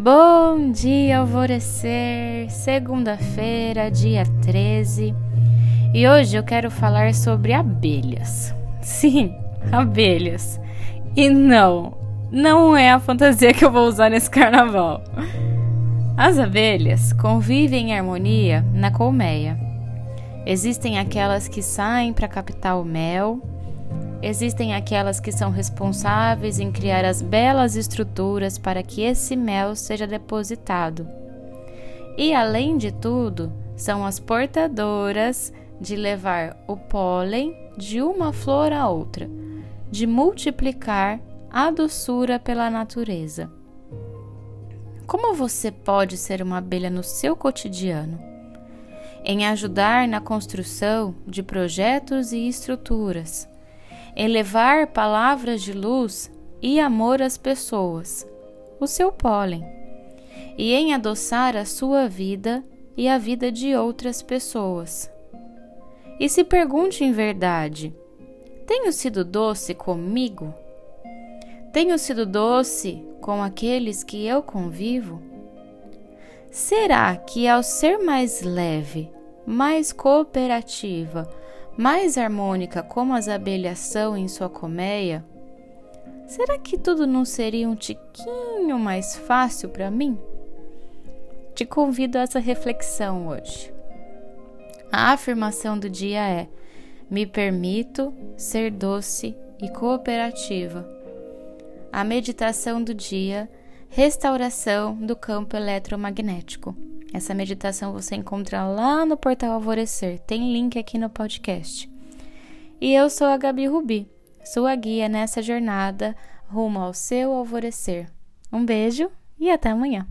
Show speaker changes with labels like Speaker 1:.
Speaker 1: Bom dia, alvorecer, segunda-feira, dia 13, e hoje eu quero falar sobre abelhas. Sim, abelhas. E não, não é a fantasia que eu vou usar nesse carnaval. As abelhas convivem em harmonia na colmeia. Existem aquelas que saem para captar o mel Existem aquelas que são responsáveis em criar as belas estruturas para que esse mel seja depositado. E além de tudo, são as portadoras de levar o pólen de uma flor a outra, de multiplicar a doçura pela natureza. Como você pode ser uma abelha no seu cotidiano? Em ajudar na construção de projetos e estruturas elevar palavras de luz e amor às pessoas, o seu pólen, e em adoçar a sua vida e a vida de outras pessoas. E se pergunte em verdade: tenho sido doce comigo? Tenho sido doce com aqueles que eu convivo? Será que ao ser mais leve, mais cooperativa, mais harmônica como as abelhas são em sua colmeia, será que tudo não seria um tiquinho mais fácil para mim? Te convido a essa reflexão hoje. A afirmação do dia é: me permito ser doce e cooperativa. A meditação do dia: restauração do campo eletromagnético. Essa meditação você encontra lá no portal Alvorecer, tem link aqui no podcast. E eu sou a Gabi Rubi, sua guia nessa jornada rumo ao seu alvorecer. Um beijo e até amanhã.